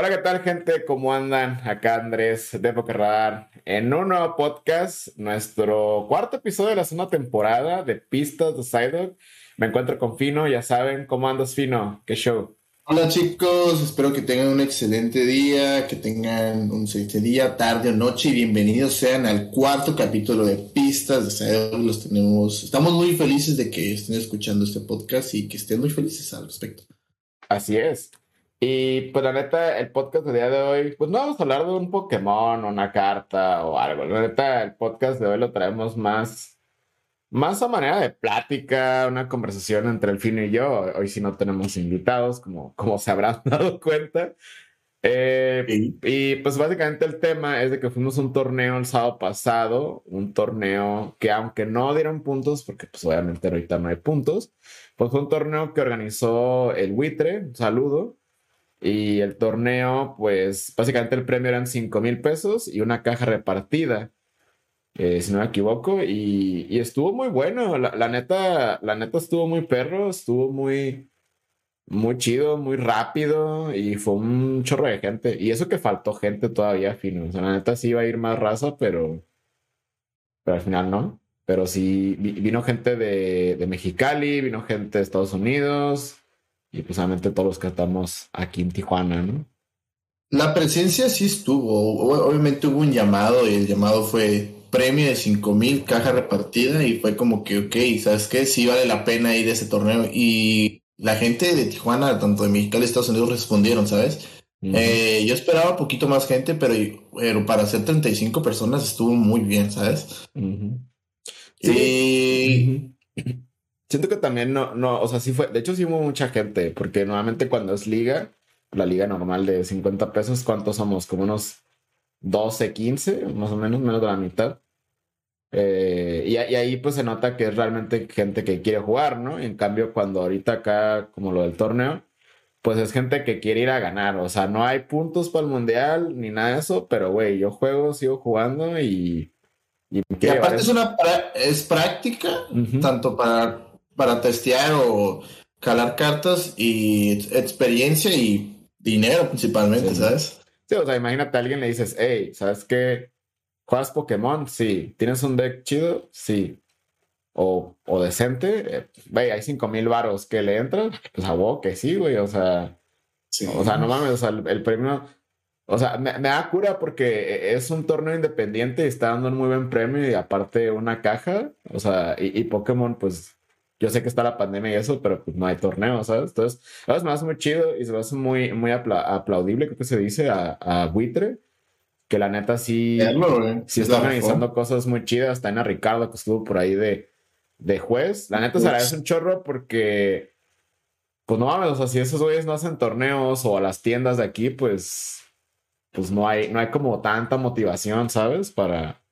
Hola, ¿qué tal, gente? ¿Cómo andan? Acá Andrés de Poker en un nuevo podcast, nuestro cuarto episodio de la segunda temporada de Pistas de Sidewalk. Me encuentro con Fino, ya saben, ¿cómo andas, Fino? ¿Qué show? Hola chicos, espero que tengan un excelente día, que tengan un excelente día, tarde o noche y bienvenidos sean al cuarto capítulo de Pistas de Sidewalk. Los tenemos, estamos muy felices de que estén escuchando este podcast y que estén muy felices al respecto. Así es. Y pues la neta, el podcast de día de hoy, pues no vamos a hablar de un Pokémon o una carta o algo. La neta, el podcast de hoy lo traemos más, más a manera de plática, una conversación entre el Fino y yo. Hoy sí no tenemos invitados, como, como se habrán dado cuenta. Eh, y pues básicamente el tema es de que fuimos a un torneo el sábado pasado, un torneo que aunque no dieron puntos, porque pues obviamente ahorita no hay puntos, pues fue un torneo que organizó el Buitre, un saludo, y el torneo, pues básicamente el premio eran 5 mil pesos y una caja repartida, eh, si no me equivoco. Y, estuvo muy bueno. La, neta, la neta estuvo muy perro, estuvo muy, muy chido, muy rápido y fue un chorro de gente. Y eso que faltó gente todavía, fino. O sea, la neta sí iba a ir más raza, pero, pero al final no. Pero sí vino gente de, de Mexicali, vino gente de Estados Unidos, y pues obviamente todos los que estamos aquí en Tijuana, ¿no? La presencia sí estuvo, obviamente hubo un llamado y el llamado fue premio de 5 mil caja repartida y fue como que, ok, ¿sabes qué? Sí vale la pena ir a ese torneo y la gente de Tijuana, tanto de Mexicali y Estados Unidos respondieron, ¿sabes? Eh, yo esperaba poquito más gente, pero, pero para hacer 35 personas estuvo muy bien, ¿sabes? Sí. Siento que también no, no, o sea, sí fue, de hecho sí hubo mucha gente, porque normalmente cuando es liga, la liga normal de 50 pesos, ¿cuántos somos? Como unos 12, 15, más o menos, menos de la mitad. Eh, y, ahí pues se nota que es realmente gente que quiere jugar, ¿no? en cambio, cuando ahorita acá, como lo del torneo, pues es gente que quiere ir a ganar. O sea, no hay puntos para el mundial ni nada de eso, pero güey, yo juego, sigo jugando y. Y, aparte es una es práctica, tanto para para testear o calar cartas y experiencia y dinero principalmente, ¿sabes? Sí, o sea, imagínate a alguien le dices, hey, ¿sabes qué? ¿Juegas Pokémon? Sí. ¿Tienes un deck chido? Sí. O, o decente, güey, hay cinco mil varos que le entran, pues a vos que sí, güey, o sea, o sea, no mames, o sea, el, premio, o sea, me, da cura porque es un torneo independiente y está dando un muy buen premio y aparte una caja, o sea, y, y Pokémon, pues, yo sé que está la pandemia y eso, pero pues no hay torneo, ¿sabes? Entonces, es me hace muy chido y se me hace muy, muy aplaudible, creo que se dice, a, a Buitre, que la neta sí, sí está organizando cosas muy chidas. Está en Ricardo, que estuvo por ahí de, de juez. La neta se agradece un chorro porque, pues no mames, o sea, si esos güeyes no hacen torneos o a las tiendas de aquí, pues, pues no hay, no hay como tanta motivación, ¿sabes? Para,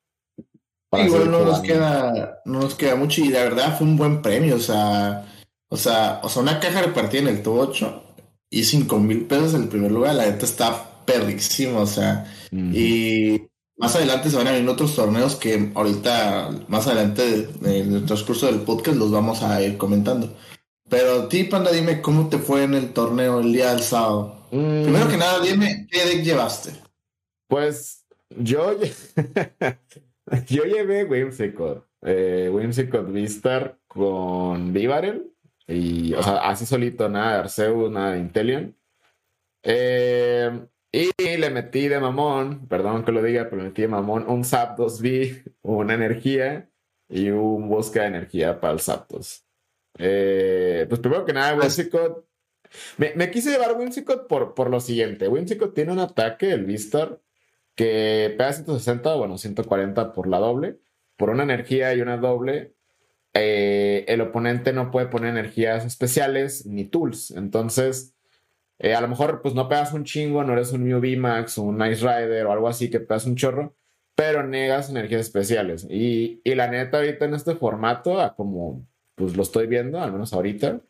Igual no nos queda, no nos queda mucho y la verdad fue un buen premio, o sea, o sea, o sea, una caja repartida en el top 8 y 5 mil pesos en el primer lugar, la neta está perrísimo, o sea, y más adelante se van a venir otros torneos que ahorita, más adelante en el transcurso del podcast los vamos a ir comentando. Pero ti, Panda, dime cómo te fue en el torneo el día del sábado. Mm. Primero que nada, dime qué deck llevaste. Pues yo Yo llevé Whimsicott, eh, Whimsicott Vistar con Vivarel. Y, o sea, así solito, nada de Arceus, nada de Intelion. Eh, y le metí de mamón, perdón que lo diga, pero le metí de mamón un Zapdos V, una energía y un búsqueda de energía para el Zapdos. Eh, pues primero que nada, Whimsicott. Me, me quise llevar Whimsicott por, por lo siguiente. Whimsicott tiene un ataque, el Vistar, que pega 160, bueno, 140 por la doble, por una energía y una doble, eh, el oponente no puede poner energías especiales ni tools. Entonces, eh, a lo mejor pues no pegas un chingo, no eres un Mew VMAX o un Nice Rider o algo así que pegas un chorro, pero negas energías especiales. Y, y la neta, ahorita en este formato, como pues lo estoy viendo, al menos ahorita,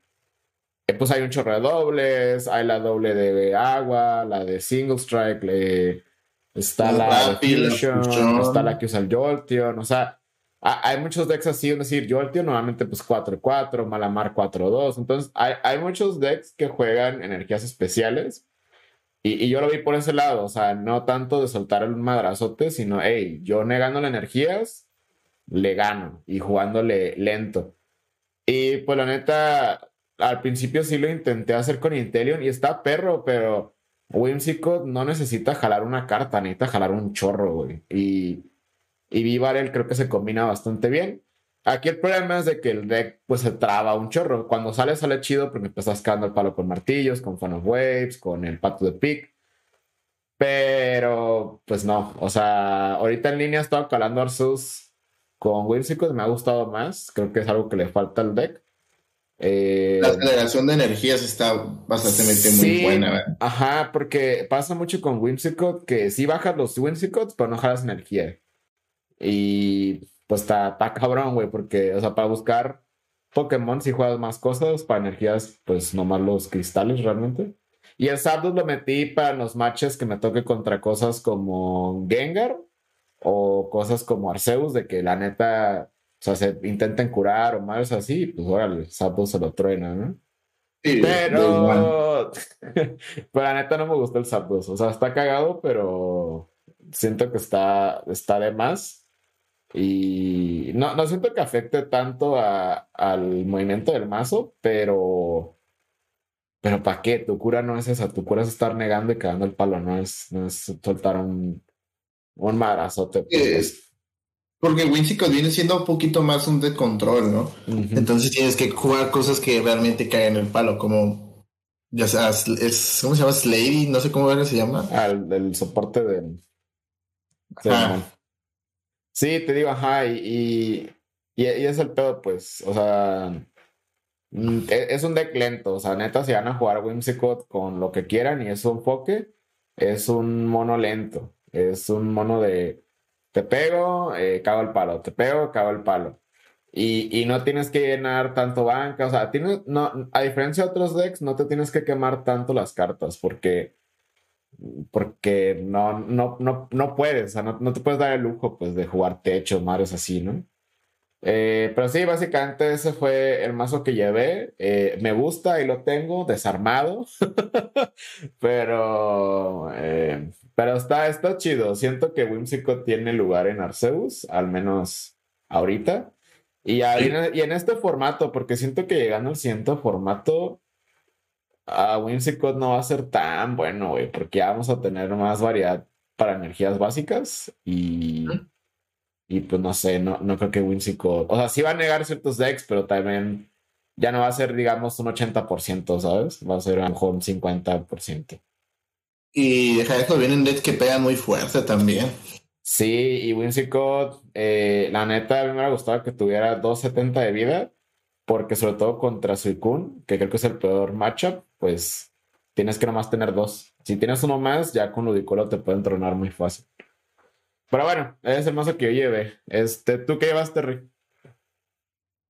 eh, pues hay un chorro de dobles, hay la doble de agua, la de single strike, le Está la, Fusion, está la que usa el Jolteon, o sea, hay muchos decks así, es decir, Jolteon normalmente pues 4-4, Malamar 4-2, entonces hay, hay, muchos decks que juegan energías especiales Y, yo lo vi por ese lado, o sea, no tanto de soltar el madrazote, sino, hey, yo negándole energías, le gano y jugándole lento. Y pues la neta, al principio sí lo intenté hacer con Intelion y está perro, pero Whimsicott no necesita jalar una carta, necesita jalar un chorro, güey. Y, y Vivarel creo que se combina bastante bien. Aquí el problema es de que el deck pues se traba un chorro. Cuando sale, sale chido porque estás quedando el palo con martillos, con Fan of Waves, con el pato de pick. Pero, pues no. O sea, ahorita en línea estaba calando Arceus con Whimsicott, me ha gustado más. Creo que es algo que le falta al deck. Eh, la aceleración de energías está bastante muy buena. Ajá, porque pasa mucho con Whimsicott que si bajas los Whimsicott, pero no jalas energía. Y pues está, está cabrón, güey, porque, o sea, para buscar Pokémon si juegas más cosas, para energías, pues nomás los cristales realmente. Y el Zapdos lo metí para los matches que me toque contra cosas como Gengar o cosas como Arceus, de que la neta o sea, se intenten curar o más así, pues órale, el Zapdos se lo truena, ¿no? pero, pero la neta no me gustó el Zapdos. O sea, está cagado, pero siento que está, está de más. Y no, no siento que afecte tanto a, al movimiento del mazo, pero. Pero ¿para qué? Tu cura no es esa. Tu cura es estar negando y cagando el palo, no es, no es soltar un, un madrazote. Pues. Porque Whimsicott viene siendo un poquito más un de control, ¿no? Entonces tienes que jugar cosas que realmente caen en el palo, como ya sabes, es, ¿cómo se llama? Slady, no sé cómo se llama. Ah, el, soporte de... Sí, te digo, ajá, y, y, es el pedo, pues, o sea, mm, e, es un deck lento, o sea, neta, si van a jugar Whimsicott con lo que quieran y es un enfoque, es un mono lento, es un mono de te pego, eh, cago el palo, te pego, cago el palo. Y, y, no tienes que llenar tanto banca, o sea, tienes, no, a diferencia de otros decks, no te tienes que quemar tanto las cartas porque, porque no, no, no, no puedes, o sea, no, no te puedes dar el lujo pues, de jugar techo, mares así, ¿no? Eh, pero sí, básicamente ese fue el mazo que llevé. Eh, me gusta y lo tengo desarmado. pero, eh, pero está, está chido. Siento que Whimsicott tiene lugar en Arceus, al menos ahorita. Y, y en este formato, porque siento que llegando al siguiente formato, a Whimsicott no va a ser tan bueno, güey, porque ya vamos a tener más variedad para energías básicas y. Y pues no sé, no, no creo que Whimsicott. O sea, sí va a negar ciertos decks, pero también ya no va a ser, digamos, un 80%, ¿sabes? Va a ser a lo mejor un 50%. Y deja eso, vienen decks que pegan muy fuerte también. Sí, y Whimsicott, eh, la neta, a mí me hubiera gustado que tuviera 270 de vida, porque sobre todo contra Suicune, que creo que es el peor matchup, pues tienes que nomás tener dos. Si tienes uno más, ya con Ludicolo te pueden tronar muy fácil. Pero bueno, es el mazo que yo llevé. Este, ¿Tú qué llevaste, Rick?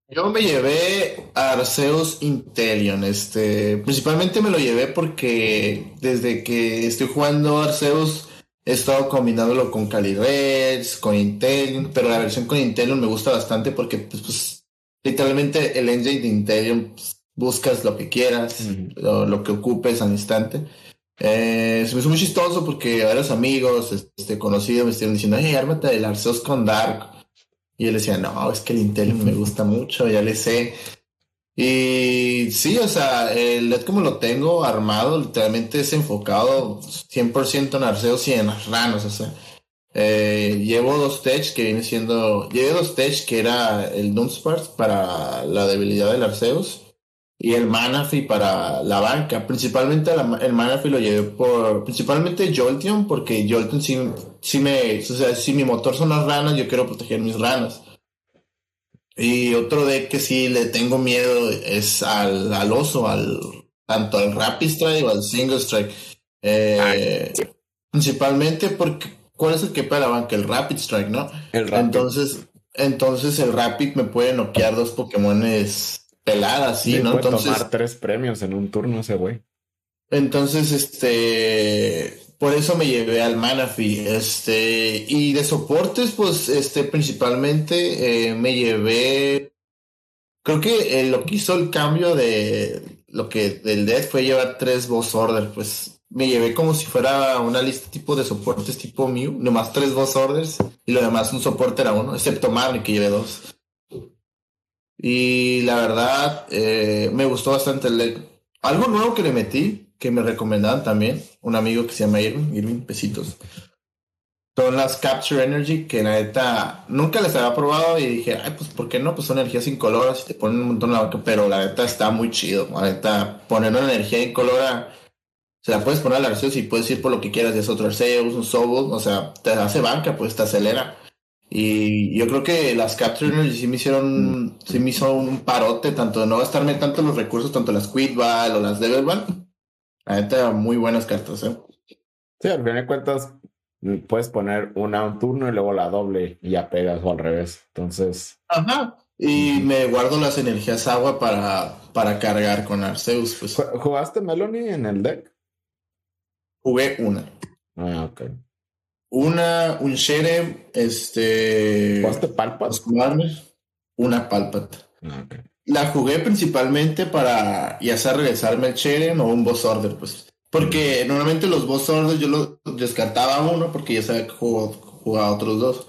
Yo me llevé a Arceus Intelion. Este, principalmente me lo llevé porque desde que estoy jugando Arceus he estado combinándolo con Calireds, con Intelion, pero la versión con Intelion me gusta bastante porque pues, pues literalmente el engine de Intelion pues, buscas lo que quieras, lo, lo, que ocupes al instante. Eh, se me hizo muy chistoso porque varios amigos este, conocidos me estuvieron diciendo, hey, ármate el Arceus con Dark. Y yo le decía, no, es que el Intel me gusta mucho, ya le sé. Y sí, o sea, el LED como lo tengo armado, literalmente es enfocado 100% en Arceus y en las ranas, o sea. Eh, llevo dos tech que viene siendo, llevé dos tech que era el Dunsparce para la debilidad del Arceus y el Manafi para la banca. Principalmente el Manafi lo llevé por, principalmente Jolteon, porque Jolteon sí, sí me, o sea, si mi motor son las ranas, yo quiero proteger mis ranas. Y otro deck que sí le tengo miedo es al, al oso, al, tanto al Rapid Strike o al Single Strike. Eh, principalmente porque, ¿cuál es el que para la banca? El Rapid Strike, ¿no? El Rapid. Entonces, entonces el Rapid me puede noquear dos Pokémones pelada, sí, ¿no? Entonces. tomar tres premios en un turno ese güey. Entonces, este. Por eso me llevé al Manafi. Este. Y de soportes, pues, este, principalmente eh, me llevé. Creo que eh, lo que hizo el cambio de lo que del Death fue llevar tres Boss Order, pues me llevé como si fuera una lista tipo de soportes tipo Mew, nomás tres boss orders y lo demás un soporte era uno, excepto Marley que llevé dos. Y la verdad, eh, me gustó bastante el deck. Algo nuevo que le metí, que me recomendaban también, un amigo que se llama Irving, Irving Pesitos. Son las Capture Energy, que la neta nunca les había probado y dije, ay, pues, ¿por qué no? Pues son energías incoloras y te ponen un montón de la boca, pero la neta está muy chido. La neta, poner una energía incolora, se la puedes poner a la Arceus y puedes ir por lo que quieras, es otro Arceus, un Sobol, o sea, te hace banca, pues te acelera. Y yo creo que las Capture Energy sí me hicieron, sí me hizo un parote, tanto de no gastarme tanto los recursos, tanto las Quidball o las Devil Ball. La neta, muy buenas cartas, ¿eh? Sí, al final de cuentas, puedes poner una un turno y luego la doble y ya pegas o al revés. Entonces. Ajá. Y me guardo las energías agua para, para cargar con Arceus. Pues. ¿Jugaste Melanie en el deck? Jugué una. Ah, ok. Una, un Shere, este. ¿Jugaste Palpat? Una Palpat. Ah, La jugué principalmente para ya sea regresarme el Sheren o un Boss Order, pues. Porque normalmente los Boss Orders yo los descartaba uno porque ya sabía que jugaba, otros dos.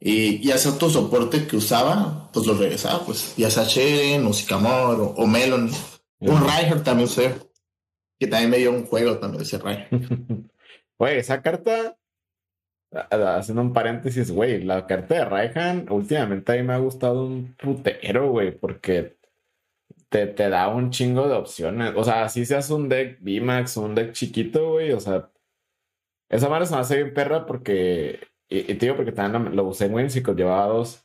Y ya sea otro soporte que usaba, pues lo regresaba, pues. Ya sea Sheren o Sycamore o, Melon. Un Reinhardt también sé. Que también me dio un juego también ese Reinhardt. Oye, esa carta haciendo un paréntesis, güey, la carta de Raihan últimamente a mí me ha gustado un putero, güey, porque te, te da un chingo de opciones. O sea, si seas un deck VMAX o un deck chiquito, güey, o sea, esa madre se me hace bien perra porque, y, te digo porque también lo, usé en si llevaba dos.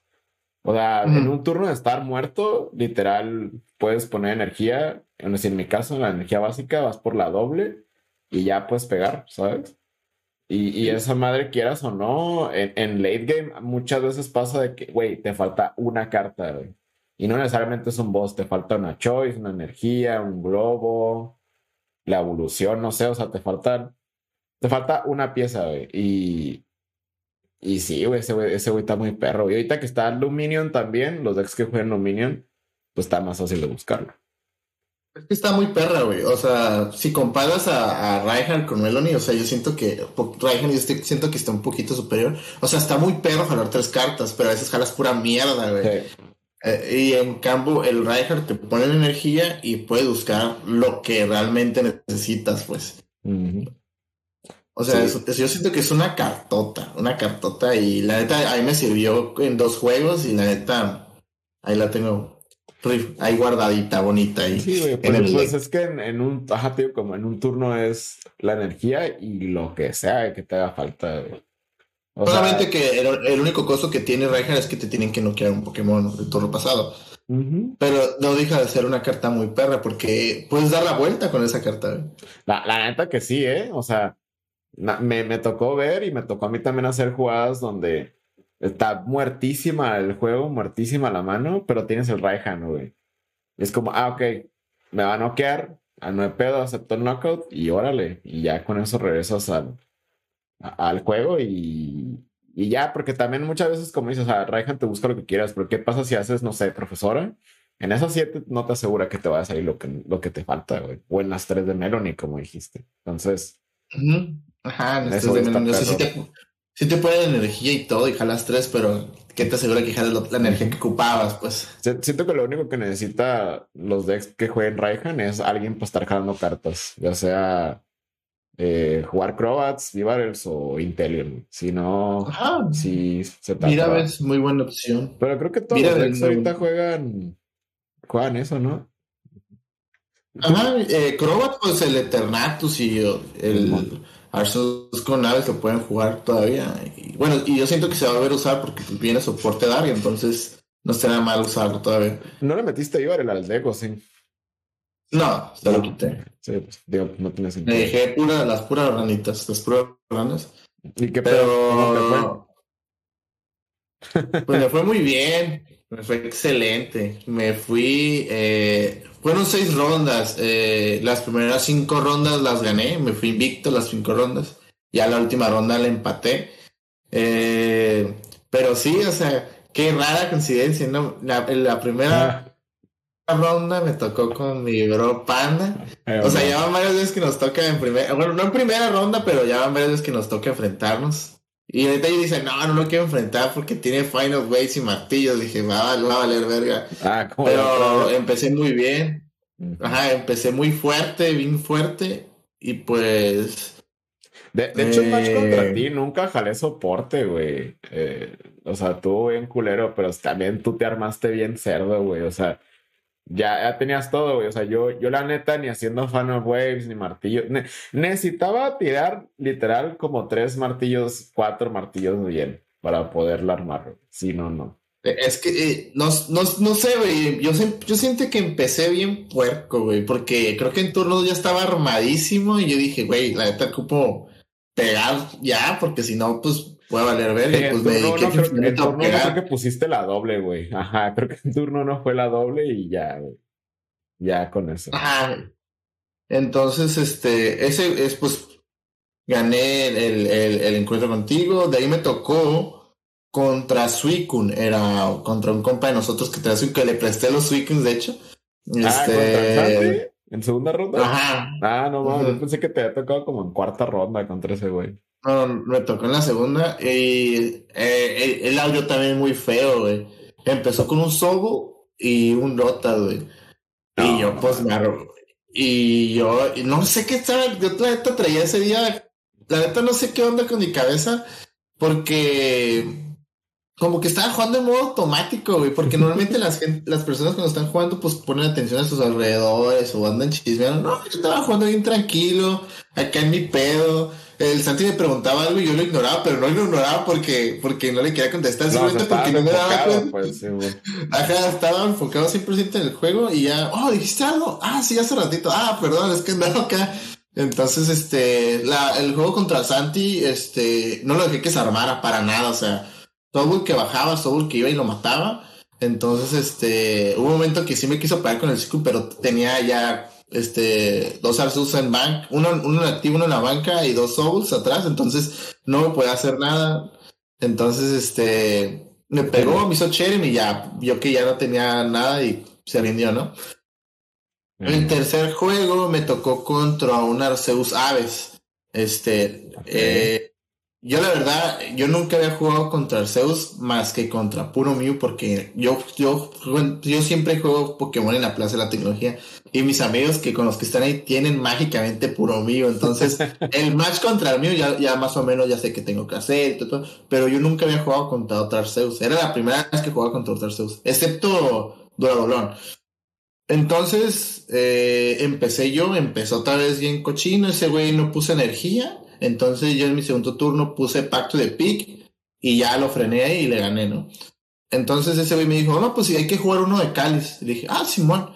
O sea, en un turno de estar muerto, literal, puedes poner energía. En mi caso, en la energía básica, vas por la doble y ya puedes pegar, ¿sabes? Y, esa madre, quieras o no, en, late game muchas veces pasa de que, güey, te falta una carta, güey. Y no necesariamente es un boss, te falta una choice, una energía, un globo, la evolución, no sé, o sea, te faltan, te falta una pieza, güey. Y, y sí, güey, ese güey ese está muy perro. Y ahorita que está Luminion también, los decks que juegan Luminion, pues está más fácil de buscarlo. Es que está muy perra, güey. O sea, si comparas a, a con Melanie, o sea, yo siento que Reinhardt yo siento que está un poquito superior. O sea, está muy perro jalar tres cartas, pero a veces jalas pura mierda, güey. Eh, y en cambio, el Reinhardt te pone energía y puedes buscar lo que realmente necesitas, pues. O sea, yo siento que es una cartota, una cartota y la neta ahí me sirvió en dos juegos y la neta ahí la tengo ahí guardadita, bonita. Ahí sí, güey, pues, pues es que en, un, ajá, tío, como en un turno es la energía y lo que sea que te haga falta. Solamente que el, único costo que tiene Reinhardt es que te tienen que noquear un Pokémon del turno pasado. Pero no deja de ser una carta muy perra porque puedes dar la vuelta con esa carta. La, la neta que sí, ¿eh? O sea, me, me tocó ver y me tocó a mí también hacer jugadas donde Está muertísima el juego, muertísima la mano, pero tienes el Raihan, güey. Es como, ah, ok, me va a noquear, a nueve pedo, acepto el knockout y órale. Y ya con eso regresas al, al juego y, y ya, porque también muchas veces, como dices, o sea, Raihan te busca lo que quieras, pero ¿qué pasa si haces, no sé, profesora? En esas siete no te asegura que te va a salir lo que, lo que te falta, güey. O en las tres de Melanie, como dijiste. Entonces. Ajá, en eso de Melanie. No sí te puede energía y todo y jalas tres, pero ¿qué te asegura que jalas la energía que ocupabas? Pues siento que lo único que necesita los decks que jueguen Raihan es alguien para estar jalando cartas, ya sea eh, jugar Crobats, Vivarials o Intelion. Si no, si se Mira, es muy buena opción. Pero creo que todos los decks ahorita juegan, juegan eso, ¿no? Ajá, eh, Crobat, pues el Eternatus y el, Arceus con naves lo pueden jugar todavía. Y, bueno, y yo siento que se va a ver usar porque viene soporte Daria, entonces no será mal usarlo todavía. ¿No le metiste yo al Aldeco, sí? No, se lo quité. Sí, pues, digo, no tiene sentido. Me dejé pura, las puras ranitas, las puras ranas. ¿Y qué Pero... fue? pues me fue muy bien, me fue excelente. Me fui, eh, fueron seis rondas. Eh, las primeras cinco rondas las gané. Me fui invicto las cinco rondas. Ya la última ronda la empaté. Eh, pero sí, o sea, qué rara coincidencia, ¿no? La, la primera. ronda me tocó con mi bro Panda. o sea, ya van varias veces que nos toca en primera, bueno, no en primera ronda, pero ya van varias veces que nos toca enfrentarnos. Y ahorita yo dice, no, no lo quiero enfrentar porque tiene Final Ways y martillos. Dije, va, a valer verga. Ah, pero empecé muy bien. Ajá, empecé muy fuerte, bien fuerte. Y pues. De, hecho, el match contra eh, ti nunca jalé soporte, güey. Eh, o sea, tú bien culero, pero también tú te armaste bien cerdo, güey. O sea, ya, ya tenías todo, güey. O sea, yo, yo la neta, ni haciendo fan of waves, ni martillos. necesitaba tirar literal como tres martillos, cuatro martillos bien para poderla armar. Si no, no. Es que eh, no, no, sé, güey. Yo, yo siento que empecé bien puerco, güey. Porque creo que en turno ya estaba armadísimo. Y yo dije, güey, la neta ocupo pegar ya, porque si no, pues puede valer ver. pues me no, en turno no creo que pusiste la doble, güey. Ajá, creo que en turno no fue la doble y ya, güey. Ya con eso. Ajá. Entonces, este, ese es pues, gané el, el, el encuentro contigo. De ahí me tocó contra Suicune. Era contra un compa de nosotros que, te que le presté los Suicunes, de hecho. Ah, este... ¿En segunda ronda? Ajá. Ah, no mames, yo pensé que te había tocado como en cuarta ronda contra ese güey. No, me tocó en la segunda. Y eh, el, audio también muy feo, güey. Empezó con un Sobo y un Rota, güey. y yo, pues, me Y yo, no sé qué estaba. Yo la neta traía ese día. La neta no sé qué onda con mi cabeza. Porque como que estaba jugando en modo automático, güey, porque normalmente las, las personas cuando están jugando, pues ponen atención a sus alrededores o andan chismeando. No, yo estaba jugando bien tranquilo, acá en mi pedo el Santi me preguntaba algo y yo lo ignoraba, pero no lo ignoraba porque, porque no le quería contestar, simplemente porque no me daba cuenta. Pues, Ajá, estaba enfocado 100% en el juego y ya, oh, dijiste algo. Ah, sí, hace ratito. Ah, perdón, es que andaba acá. Entonces, este, la, el juego contra Santi, este, no lo dejé que se armara para nada, o sea, todo el que bajaba, todo el que iba y lo mataba. Entonces, este, hubo un momento que sí me quiso pegar con el ciclo, pero tenía ya este, dos Arceus en bank, uno, uno activo, uno en la banca y dos Souls atrás, entonces no me puede hacer nada. Entonces, este, me pegó, me hizo Cherem y ya, vio que ya no tenía nada y se rindió, ¿no? El tercer juego me tocó contra un Arceus Aves. Este, eh, yo la verdad, yo nunca había jugado contra Zeus más que contra Puro Mew porque yo, yo, yo siempre juego Pokémon en la Plaza de la Tecnología y mis amigos que con los que están ahí tienen mágicamente Puro Mew. Entonces, el match contra el Mew ya, ya más o menos ya sé qué tengo que hacer, todo, pero yo nunca había jugado contra otra Zeus. Era la primera vez que jugaba contra otra Zeus, excepto Doradolón. Entonces, eh, empecé yo, empezó otra vez bien cochino, ese güey no puso energía entonces yo en mi segundo turno puse pacto de pick y ya lo frené y le gané, ¿no? Entonces ese güey me dijo, no, pues sí, hay que jugar uno de cáliz. Y dije, ah, Simón.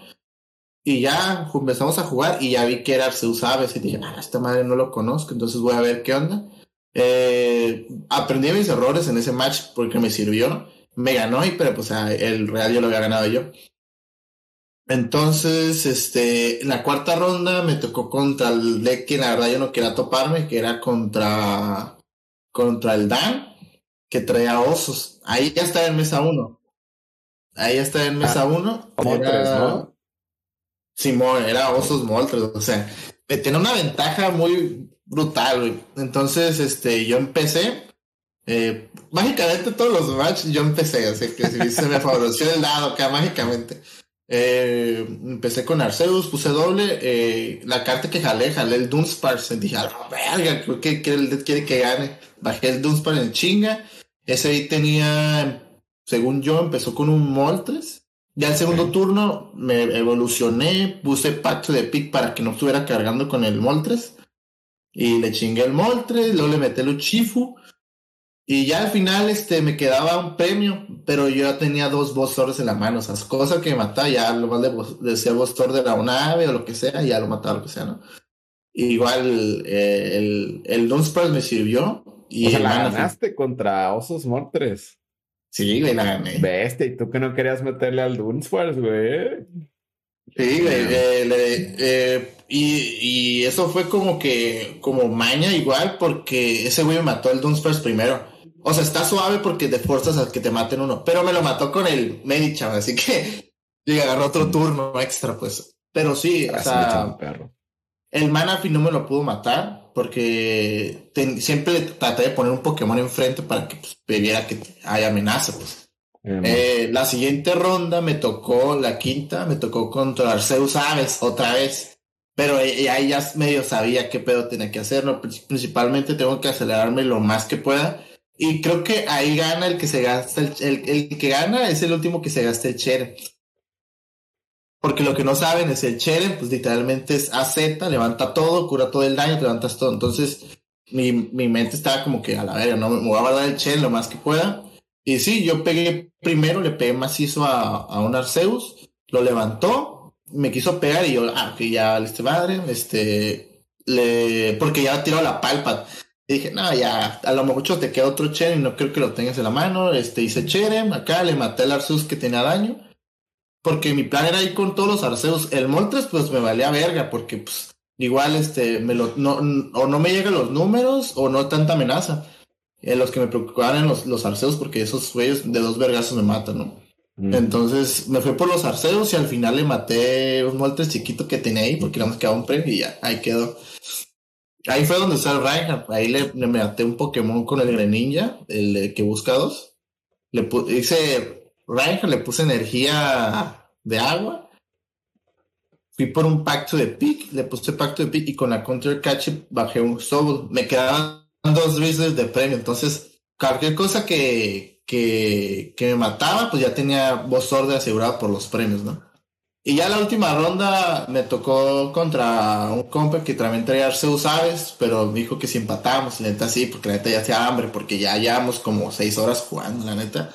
Y ya empezamos a jugar y ya vi que era Arceus Aves y dije, ah, esta madre no lo conozco, entonces voy a ver qué onda. Eh, aprendí mis errores en ese match porque me sirvió. Me ganó y pero pues el Real yo lo había ganado yo. Entonces, este, la cuarta ronda me tocó contra el deck que la verdad yo no quería toparme, que era contra, contra el Dan, que traía osos. Ahí ya está en mesa uno. Ahí ya está en mesa ah, uno. ¿no? Simón, era osos moltres, o sea, tenía una ventaja muy brutal, güey. Entonces, este, yo empecé, eh, mágicamente todos los matches yo empecé, o sea, que se me favoreció el lado acá mágicamente. Eh, empecé con Arceus, puse doble. Eh, la carta que jalé, jalé el Dunsparce. Dije, a verga, creo que, que quiere que gane. Bajé el Dunsparce en chinga. Ese ahí tenía, según yo, empezó con un Moltres. Ya el segundo turno me evolucioné, puse pacto de pick para que no estuviera cargando con el Moltres. Y le chingué el Moltres, luego le metí el Uchifu. Y ya al final este, me quedaba un premio, pero yo ya tenía dos boss en la mano, o sea, cosa que me mataba, ya lo más de, ser boss de la nave o lo que sea, ya lo mataba, lo que sea, ¿no? igual eh, el, el Dunsparce me sirvió. Y o sea, la ganaste contra Osos Mortres. Sí, güey, la gané. Bestia, y tú que no querías meterle al Dunsparce, güey. Sí, güey, eh, eh, y, y, eso fue como que, como maña igual, porque ese güey me mató al Dunsparce primero. O sea, está suave porque te fuerzas a que te maten uno. Pero me lo mató con el Medicham, así que Y agarró otro turno extra, pues. Pero sí, o sea, el Manafi no me lo pudo matar porque siempre traté de poner un Pokémon enfrente para que pues, viera que hay amenaza, pues. Eh, la siguiente ronda me tocó, la quinta, me tocó contra Arceus Aves otra vez. Pero ahí ya medio sabía qué pedo tenía que hacer, ¿no? Principalmente tengo que acelerarme lo más que pueda. Y creo que ahí gana el que se gasta, el, el, que gana es el último que se gasta el Chere. Porque lo que no saben es el Chere, pues literalmente es AZ, levanta todo, cura todo el daño, levantas todo. Entonces, mi, mi mente estaba como que a la verga, ¿no? Me voy a guardar el Chere lo más que pueda. Y sí, yo pegué primero, le pegué macizo a, a un Arceus, lo levantó, me quiso pegar y yo, ah, que ya, este madre, este, le, porque ya tiró la palpa. Y dije, no, ya, a lo mejor te queda otro Chere y no creo que lo tengas en la mano. Este, hice Chere, acá le maté al Arceus que tenía daño. Porque mi plan era ir con todos los Arceus. El Moltres, pues me valía verga, porque pues igual este, me lo, no, o no me llegan los números o no tanta amenaza. Eh, los que me preocupaban los, los Arceus, porque esos güeyes de dos vergazos me matan, ¿no? Mm. Entonces me fui por los Arceus y al final le maté un Moltres chiquito que tenía ahí, porque nada más quedaba un premio y ya, ahí quedó. Ahí fue donde está el Reinhardt. Ahí le, maté un Pokémon con el Greninja, el que busca dos. Le hice Reinhardt, le puse energía de agua. Fui por un pacto de pick, le puse pacto de pick y con la counter catch bajé un Sobol. Me quedaban dos veces de premio. Entonces, cualquier cosa que, que, que me mataba, pues ya tenía voz sorda asegurada por los premios, ¿no? Y ya la última ronda me tocó contra un compa que también traía Arceus Aves, pero dijo que si empatábamos, la neta sí, porque la neta ya hacía hambre, porque ya llevamos como seis horas jugando, la neta.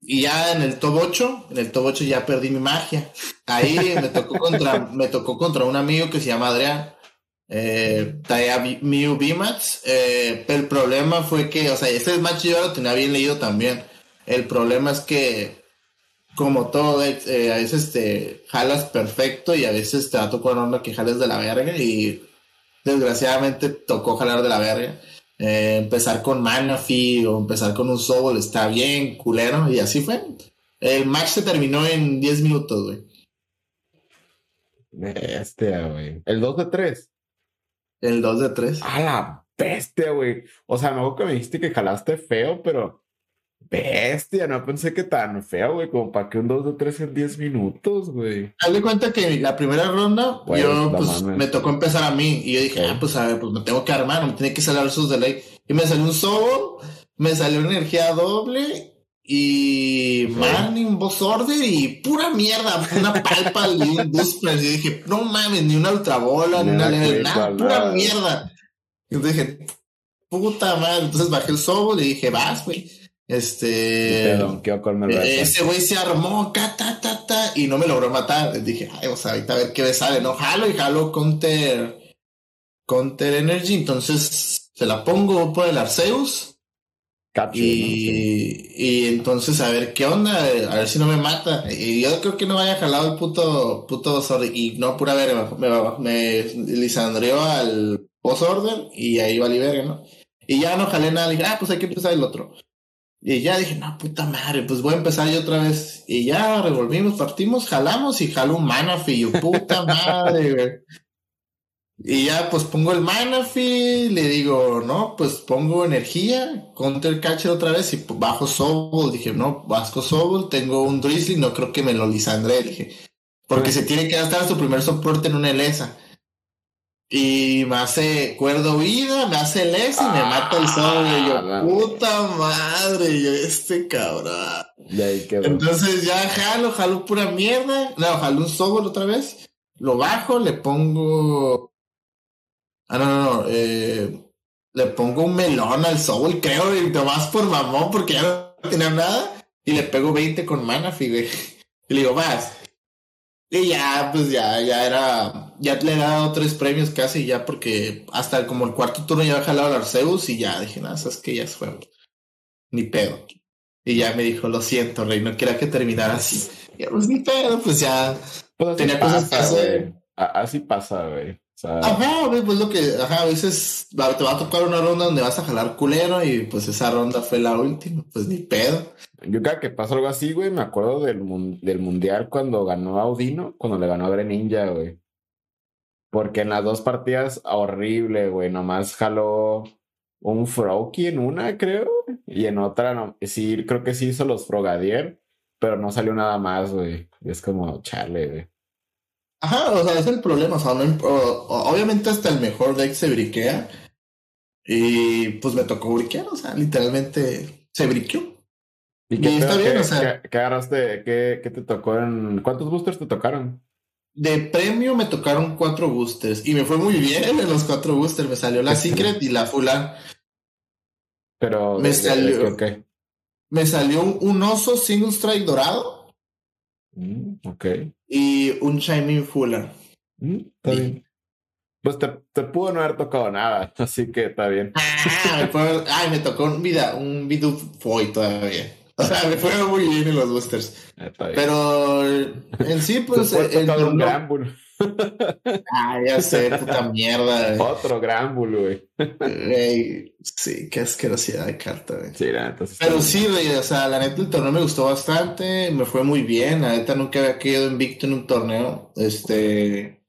Y ya en el top 8, en el top 8 ya perdí mi magia. Ahí me tocó contra, me tocó contra un amigo que se llama Adrián. Eh, traía Mew Bimax. Eh, el problema fue que, o sea, ese match yo lo tenía bien leído también. El problema es que como todo, eh, a veces te jalas perfecto y a veces te va a tocar onda que jales de la verga y desgraciadamente tocó jalar de la verga. Eh, empezar con Manafi o empezar con un Sobol está bien, culero, y así fue. El match se terminó en 10 minutos, güey. Bestia, güey. ¿El 2 de 3? El 2 de 3. A la bestia, güey. O sea, no que me dijiste que jalaste feo, pero Bestia, no pensé que tan feo, güey, como para que un 2 de 3 en 10 minutos, güey. Hazle cuenta que la primera ronda, yo, pues, me tocó empezar a mí, y yo dije, ah, pues, a ver, pues me tengo que armar, me tiene que salir sus de ley. Y me salió un Sobol, me salió una energía doble, y sí. un Boss Order, y pura mierda, una palpa y un Boost Y dije, no mames, ni una Ultra Bola, ni una level, nada, pura mierda. Y entonces dije, puta madre, entonces bajé el Sobol y dije, vas, güey. Este. E-, ese güey se armó, ta, ta, ta, y no me logró matar. Dije, ay, o sea, ahorita a ver qué me sale, ¿no? Jalo y jalo Counter. Counter Energy. Entonces se la pongo por el Arceus. y, y entonces a ver qué onda, a ver si no me mata. Y yo creo que no haya jalado el puto, puto Y no, pura ver, me, me, me lisandreó al post orden y ahí va verga, ¿no? Y ya no jalé nada, dije, ah, pues hay que empezar el otro. Y ya dije, no, puta madre, pues voy a empezar yo otra vez. Y ya revolvimos, partimos, jalamos y jaló un Manafi. Yo, puta madre, güey. Y ya, pues pongo el Manafi, le digo, no, pues pongo energía, counter catcher otra vez y bajo Sobol. Dije, no, vasco Sobol, tengo un Drizzly, no creo que me lo lisandre. Dije, porque se tiene que gastar su primer soporte en una Elesa. Y me hace cuerdo vida, me hace les y me mata el sol. Y yo, ah, puta madre, yo, este cabrón. Entonces ya jalo, jalo pura mierda. No, jalo un sobol otra vez. Lo bajo, le pongo. Ah, no, no, no. Eh, le pongo un melón al sobol, creo, y te vas por mamón porque ya no tenía nada. Y le pego 20 con mana, güey. Y le digo, vas. Y ya, pues ya, ya era, ya le he dado tres premios casi ya porque hasta como el cuarto turno ya había jalado al Arceus y ya dije, nada, sabes que ya fue ni pedo. Y ya me dijo, lo siento, rey, no quiera que terminara así. Y pues ni pedo, pues ya pues tenía cosas que hacer. Así pasa, güey. ajá, güey, pues lo que, ajá, a veces te va a tocar una ronda donde vas a jalar culero y pues esa ronda fue la última, pues ni pedo. Yo cada que pasa algo así, güey, me acuerdo del, del mundial cuando ganó Audino, cuando le ganó a Greninja, güey. Porque en las dos partidas, horrible, güey. Nomás jaló un Froakie en una, creo. Y en otra, no, sí, creo que sí hizo los Frogadier, pero no salió nada más, güey. Es como, chale, güey. Ajá, o sea, es el problema. O sea, obviamente hasta el mejor deck se briquea. Y pues me tocó briquear, o sea, literalmente se briqueó. ¿Y qué, está bien, o sea, ¿qué, agarraste? ¿Qué, ¿Qué te tocó en. ¿Cuántos boosters te tocaron? De premio me tocaron cuatro boosters y me fue muy bien en los cuatro boosters. Me salió la Secret y la Fulan. Pero. Me salió. Me salió un oso single strike dorado. Mm, ok. Y un Shining Fuller. Mm, está bien. Pues te, te, pudo no haber tocado nada, así que está bien. Ah, me ay, me tocó un vida, un Vidu Foy todavía. O sea, me fue muy bien en los boosters. Pero en sí, pues. el, un Granbull. Ah, ya sé, puta mierda. Otro Granbull, güey. sí, qué asquerosidad de carta, güey. Sí, la neta. Pero sí, güey, o sea, la neta el torneo me gustó bastante. Me fue muy bien. La neta nunca había quedado invicto en un torneo. Este.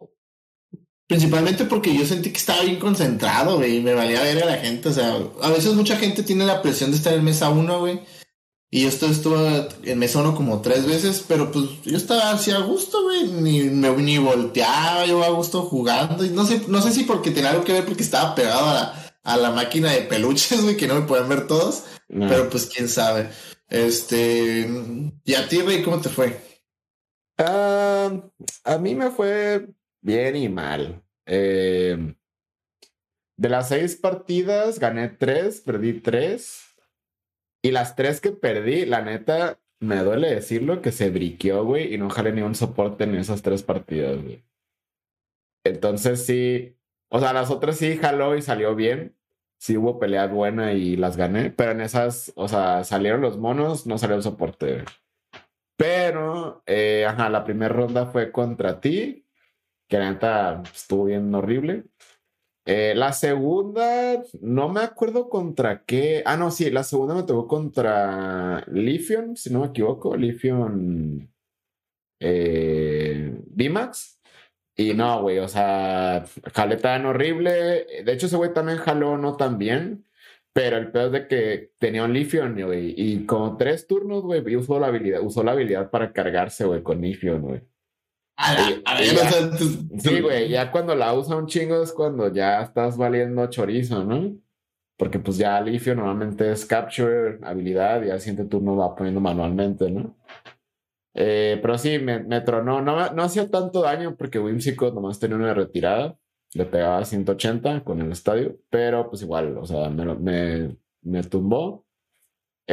Principalmente porque yo sentí que estaba bien concentrado, güey, y me valía ver a la gente. O sea, a veces mucha gente tiene la presión de estar en mesa uno, güey y esto estuvo en Mesono como tres veces, pero pues yo estaba así a gusto, güey. Ni, me, ni volteaba, yo a gusto jugando. Y no sé, no sé si porque tenía algo que ver porque estaba pegado a la, máquina de peluches, güey, que no me pueden ver todos. Pero pues quién sabe. Este. ¿Y a ti, güey, cómo te fue? Ah, a mí me fue bien y mal. Eh, de las seis partidas, gané tres, perdí tres. Y las tres que perdí, la neta, me duele decirlo, que se briqueó, güey, y no jalé ni un soporte en esas tres partidas, güey. Entonces sí, o sea, las otras sí jaló y salió bien. Sí hubo pelea buena y las gané, pero en esas, o sea, salieron los monos, no salió el soporte. Pero, eh, ajá, la primera ronda fue contra ti, que la neta estuvo bien horrible. Eh, la segunda, no me acuerdo contra qué. Ah, no, sí, la segunda me tocó contra Lithium, si no me equivoco. Lithium eh, max Y no, güey, o sea, jalé tan horrible. De hecho, ese güey también jaló no tan bien. Pero el peor es de que tenía un Lithium, güey. Y como tres turnos, güey, usó la habilidad, usó la habilidad para cargarse, güey, con Lithium, güey. Sí, güey, ya cuando la usa un chingo es cuando ya estás valiendo chorizo, ¿no? Porque pues ya Alifio normalmente es capture, habilidad, y al siguiente turno va poniendo manualmente, ¿no? Eh, pero sí, me, me tronó. No, no hacía tanto daño porque Whimsicott nomás tenía una retirada. Le pegaba 180 con el estadio, pero pues igual, o sea, me, me, me tumbó.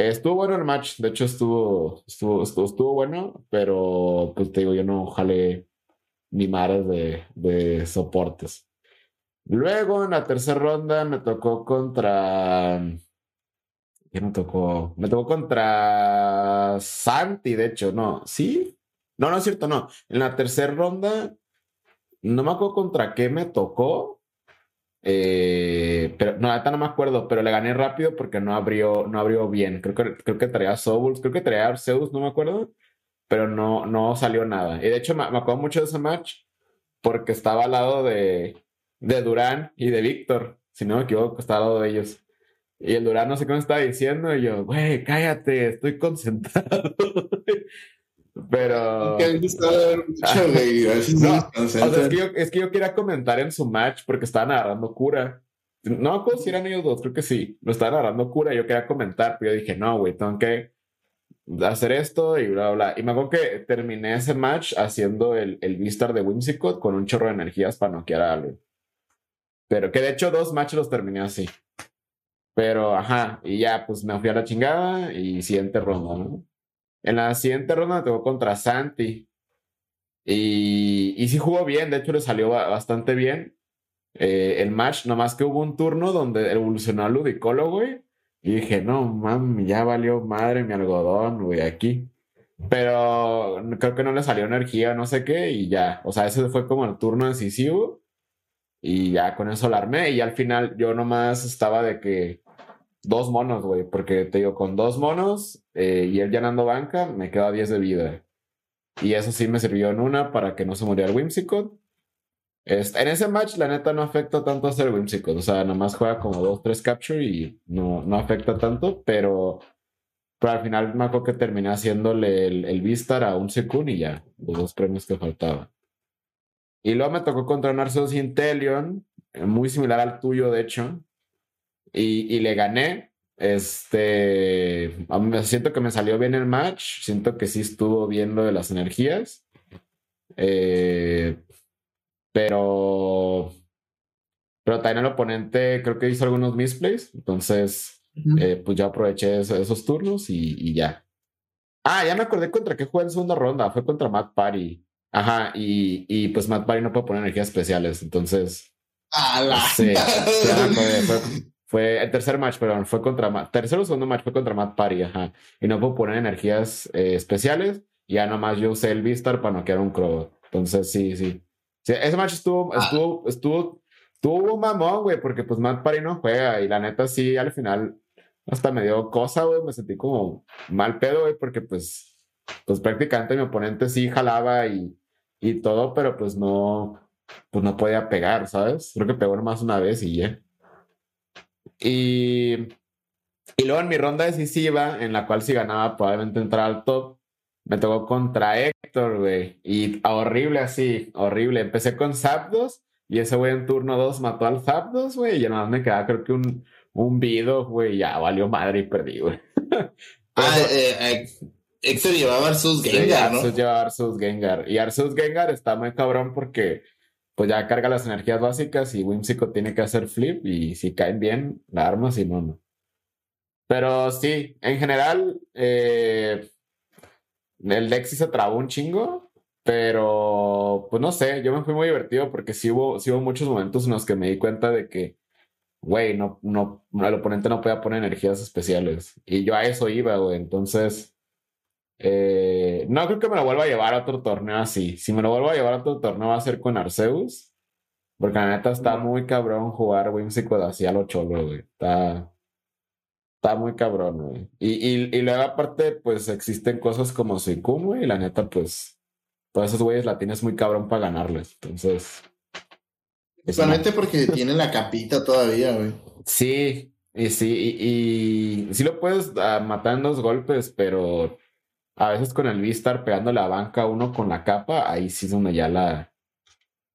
Estuvo bueno el match, de hecho estuvo, estuvo, estuvo, bueno, pero pues te digo, yo no jalé ni mares de, de soportes. Luego en la tercera ronda me tocó contra. ¿Qué me tocó? Me tocó contra Santi, de hecho, no. ¿Sí? No, no es cierto, no. En la tercera ronda, no me acuerdo contra qué me tocó. Eh, pero no, ahorita no me acuerdo, pero le gané rápido porque no abrió, no abrió bien. Creo que, creo que traía Souls, creo que traía Arceus, no me acuerdo pero no, no salió nada. Y de hecho me, acuerdo mucho de ese match porque estaba al lado de, de Durán y de Víctor, si no me equivoco, estaba al lado de ellos. Y el Durán no sé cómo estaba diciendo, y yo, güey, cállate, estoy concentrado. Pero. es, que yo, es que yo quería comentar en su match porque estaban agarrando cura. No acuerdo si eran ellos dos, creo que sí. Lo estaban agarrando cura yo quería comentar, pero yo dije, no, güey, tengo que hacer esto y bla, bla. Y me acuerdo que terminé ese match haciendo el, el Vistar de Whimsicott con un chorro de energías para noquear a alguien. Pero que de hecho dos matches los terminé así. Pero, ajá, y ya, pues me fui a la chingada y siguiente ronda, ¿no? En la siguiente ronda tocó contra Santi. Y, y sí jugó bien, de hecho le salió bastante bien eh, el match, nomás que hubo un turno donde evolucionó a Ludicolo, güey y dije, no, mami, ya valió madre mi algodón, güey, aquí. Pero creo que no le salió energía, no sé qué, y ya. O sea, ese fue como el turno decisivo. Y ya con eso la armé. Y al final yo nomás estaba de que dos monos, güey, porque te digo, con dos monos eh, y él llenando banca, me queda 10 de vida. Y eso sí me sirvió en una para que no se muriera el Whimsicott. Este, en ese match, la neta, no afecta tanto hacer Whimsicott. O sea, nomás juega como dos, tres capture y no, no afecta tanto, pero, pero al final me acuerdo que terminé haciéndole el, el Vistar a un Sekun y ya, los dos premios que faltaban. Y luego me tocó contra un Arceus Intelion, muy similar al tuyo, de hecho. Y, y le gané. Este, siento que me salió bien el match. Siento que sí estuvo bien lo de las energías. Eh, pero, pero también el oponente creo que hizo algunos misplays. Entonces, eh, pues ya aproveché esos, turnos y, y, ya. Ah, ya me acordé contra qué jugué en segunda ronda. Fue contra Matt Party. Ajá, y, y pues Matt Party no puede poner energías especiales. Entonces, Sí, fue, el tercer match, perdón, fue contra Matt. Tercer o segundo match fue contra Matt Party, ajá. Y no puedo poner energías eh, especiales. Ya nomás yo usé el Vistar para noquear un Crow. Entonces, sí, sí. sí ese match estuvo, ah. estuvo, estuvo, estuvo un mamón, güey, porque pues Matt Party no juega. Y la neta, sí, al final, hasta me dio cosa, güey. Me sentí como mal pedo, güey, porque pues, pues prácticamente mi oponente sí jalaba y, y todo, pero pues no pues no podía pegar, ¿sabes? Creo que pegó nomás una vez y ya. Y, y luego en mi ronda decisiva, en la cual si ganaba probablemente entrar al top, me tocó contra Héctor, güey. Y horrible así, horrible. Empecé con Zapdos y ese güey en turno 2 mató al Zapdos, güey. Y nada más me quedaba creo que un, un Vido, güey. Ya valió madre y perdí, güey. ah, eh, eh, Héctor llevaba Arceus Gengar, ¿no? Arceus llevaba Arceus Gengar. Y Arceus Gengar está muy cabrón porque pues ya carga las energías básicas y Whimsicott tiene que hacer flip y si caen bien, la arma, si no, no. Pero sí, en general, eh, el deck sí se trabó un chingo, pero pues no sé, yo me fui muy divertido porque sí hubo, sí hubo muchos momentos en los que me di cuenta de que, güey, no, no, el oponente no podía poner energías especiales. Y yo a eso iba, güey, entonces eh, no creo que me lo vuelva a llevar a otro torneo así. Si me lo vuelvo a llevar a otro torneo va a ser con Arceus. Porque la neta está muy cabrón jugar Whimsicott así a lo cholo, güey. Está, está muy cabrón, güey. Y, y, y, luego aparte, pues existen cosas como Suicune, güey. Y la neta, pues, todos esos güeyes la tienes muy cabrón para ganarles. Entonces... Solamente porque tiene la capita todavía, güey. Sí, y sí, y, y sí lo puedes uh, matar en dos golpes, pero a veces con el Vistar pegando la banca uno con la capa, ahí sí es donde ya la,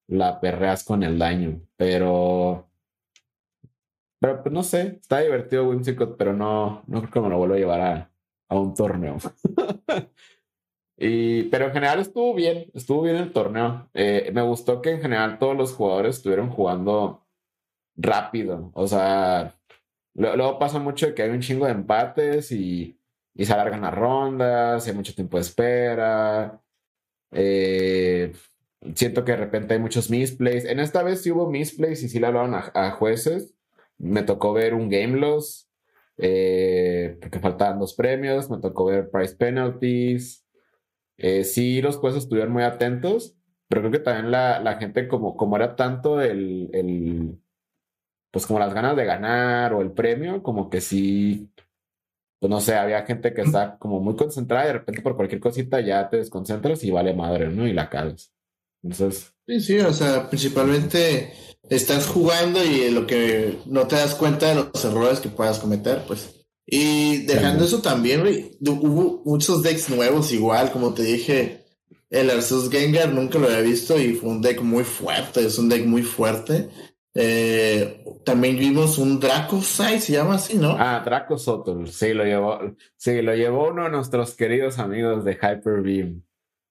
la perreas con el daño. Pero. Pero pues no sé, está divertido Whimsicott, pero no, no creo que me lo vuelva a llevar a, a un torneo. y, pero en general estuvo bien, estuvo bien el torneo. Eh, me gustó que en general todos los jugadores estuvieron jugando rápido. O sea, luego pasa mucho que hay un chingo de empates y y se alargan las rondas, hay mucho tiempo de espera. Eh, siento que de repente hay muchos misplays. En esta vez sí hubo misplays y sí le hablaron a, jueces. Me tocó ver un game loss, eh, porque faltaban dos premios. Me tocó ver price penalties. Eh, sí, los jueces estuvieron muy atentos, pero creo que también la, la gente, como, como era tanto el, el, pues como las ganas de ganar o el premio, como que sí pues no sé, había gente que está como muy concentrada y de repente por cualquier cosita ya te desconcentras y vale madre, ¿no? Y la cagas. Entonces. Sí, sí, o sea, principalmente estás jugando y lo que no te das cuenta de los errores que puedas cometer, pues. Y dejando eso también, hubo muchos decks nuevos igual, como te dije, el Arceus Gengar nunca lo había visto y fue un deck muy fuerte, es un deck muy fuerte. Eh, también vimos un Dracosai, se llama así, ¿no? Ah, Dracosotl, sí, lo llevó, sí, lo llevó uno de nuestros queridos amigos de Hyper Beam.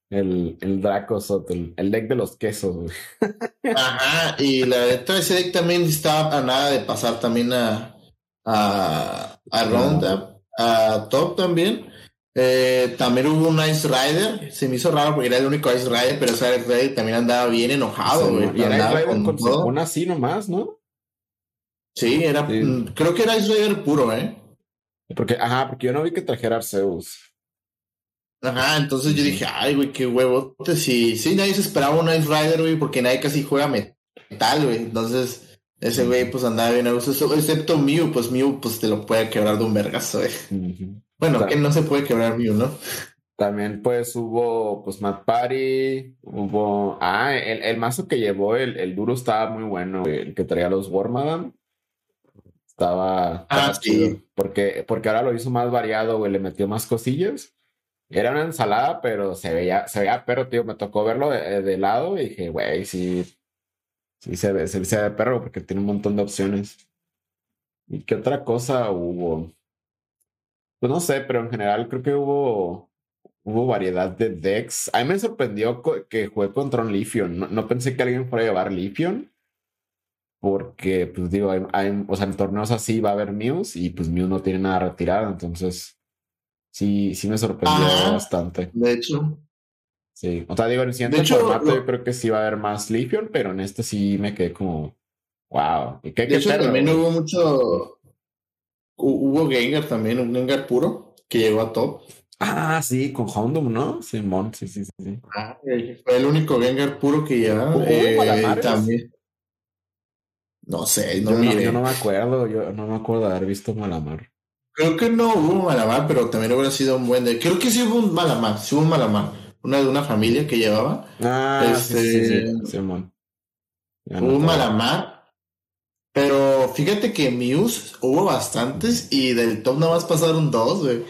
El, el Dracosotl, el deck de los quesos, Ajá, y la neta, ese deck también estaba a nada de pasar también a, a, a Ronda, a Top también. Eh, también hubo un Ice Rider. Se me hizo raro porque era el único Ice Rider, pero ese Ice Rider también andaba bien enojado, y era Ice Rider con, con así nomás, ¿no? Sí, era, mm, creo que era Ice Rider puro, ¿eh? Porque, ajá, porque yo no vi que trajera Arceus. Ajá, entonces yo dije, ay, güey, qué huevo. Sí, sí, nadie se esperaba un Ice Rider, güey, porque nadie casi juega metal, güey. Entonces, Ese güey pues andaba bien a gusto, excepto Mew, pues Mew pues te lo puede quebrar de un vergazo, eh. Bueno, que no se puede quebrar Mew, ¿no? También pues hubo pues Matt Party, hubo... Ah, el, el mazo que llevó el, el, duro estaba muy bueno, el que traía los Wormadam. Estaba, ah, chido. Porque, porque ahora lo hizo más variado, güey, le metió más cosillas. Era una ensalada, pero se veía, se veía perro, tío. Me tocó verlo de, de lado y dije, güey, sí, sí se ve, se ve perro porque tiene un montón de opciones. ¿Y qué otra cosa hubo? Pues no sé, pero en general creo que hubo hubo variedad de decks. A mí me sorprendió que jugué contra un Lifion. No, pensé que alguien fuera a llevar Lifion. Porque, pues digo, hay, o sea, en torneos así va a haber Mews y pues Mew no tiene nada retirado. Entonces, sí, sí me sorprendió bastante. De hecho. Sí, o sea, digo, en el siguiente formato yo creo que sí va a haber más Lifion, pero en este sí me quedé como, wow. ¿Y qué, de hecho, también hubo mucho, hubo Gengar también, un Gengar puro que llegó a top. Ah, sí, con Houndum, ¿no? Simón, sí, sí, sí. Ah, fue el único Gengar puro que ya. Eh, también. No sé, no yo, no, yo no me acuerdo, yo no me acuerdo de haber visto Malamar. Creo que no hubo Malamar, pero también hubiera sido un buen de. Creo que sí hubo un Malamar, sí hubo un Malamar. Una de una familia que llevaba. Ah, sí, sí, sí, este, Simón. Hubo un Malamar. Pero fíjate que Muse hubo bastantes y del top nada más pasaron dos, güey.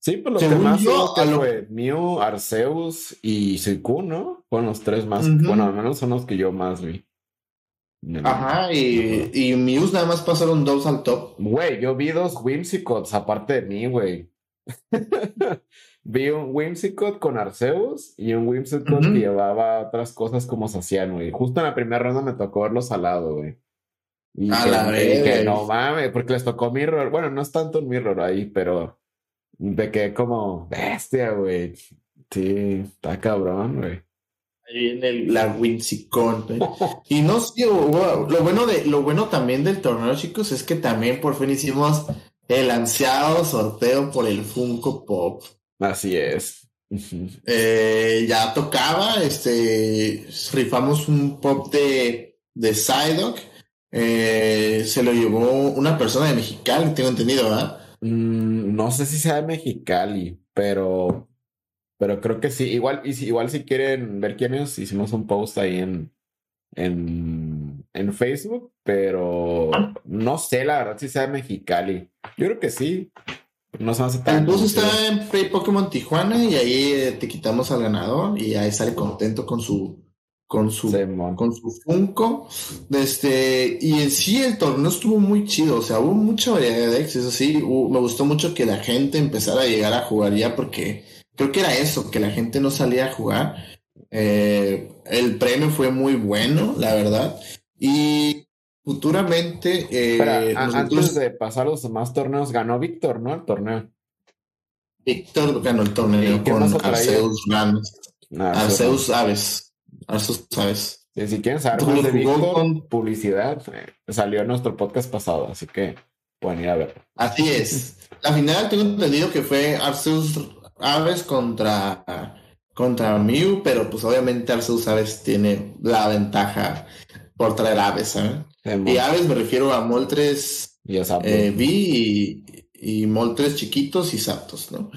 Sí, pues los Según más yo, que fue Mew, Arceus y Suicune, ¿no? Fueron los tres más, bueno, al menos son los que yo más vi. Ajá, y, y Muse nada más pasaron dos al top. Güey, yo vi dos Whimsicots aparte de mí, güey. vi un Whimsicott con Arceus y un Whimsicott que llevaba otras cosas como se hacían, güey. Justo en la primera ronda me tocó verlos al lado, güey. Y, que, y que, no mames, porque les tocó Mirror. Bueno, no es tanto un Mirror ahí, pero de que como bestia, güey. Sí, está cabrón, güey. Ahí en el, la Winsicon, Y no sé, lo bueno de, lo bueno también del torneo, chicos, es que también por fin hicimos el ansiado sorteo por el Funko Pop. Así es. Eh, ya tocaba, este, rifamos un pop de, de Psyduck. Eh, se lo llevó una persona de Mexicali, tengo entendido, ¿verdad? Mm, no sé si sea de Mexicali, pero, pero creo que sí. Igual, y si, igual si quieren ver quiénes, hicimos un post ahí en, en, en Facebook, pero no sé la verdad si sea de Mexicali. Yo creo que sí. No se hace tan. El está en Play Pokémon Tijuana y ahí eh, te quitamos al ganador y ahí sale contento con su con su, con su Funko. Este, y en sí el torneo estuvo muy chido, o sea, hubo mucha variedad de decks, eso sí, me gustó mucho que la gente empezara a llegar a jugar ya porque creo que era eso, que la gente no salía a jugar. Eh, el premio fue muy bueno, la verdad. Y futuramente... Eh, Antes de pasar los demás torneos, ganó Víctor, ¿no? El torneo. Víctor ganó el torneo con Arceus Arceus Aves. Eso sabes. si quieren saber más de Víctor, publicidad, eh, salió en nuestro podcast pasado, así que pueden ir a ver. Así es. La final tengo entendido que fue Arceus Aves contra, contra Mew, pero pues obviamente Arceus Aves tiene la ventaja por traer aves, ¿sabes? Y aves me refiero a Moltres y eh, V y, y Moltres chiquitos y Zapdos, ¿no?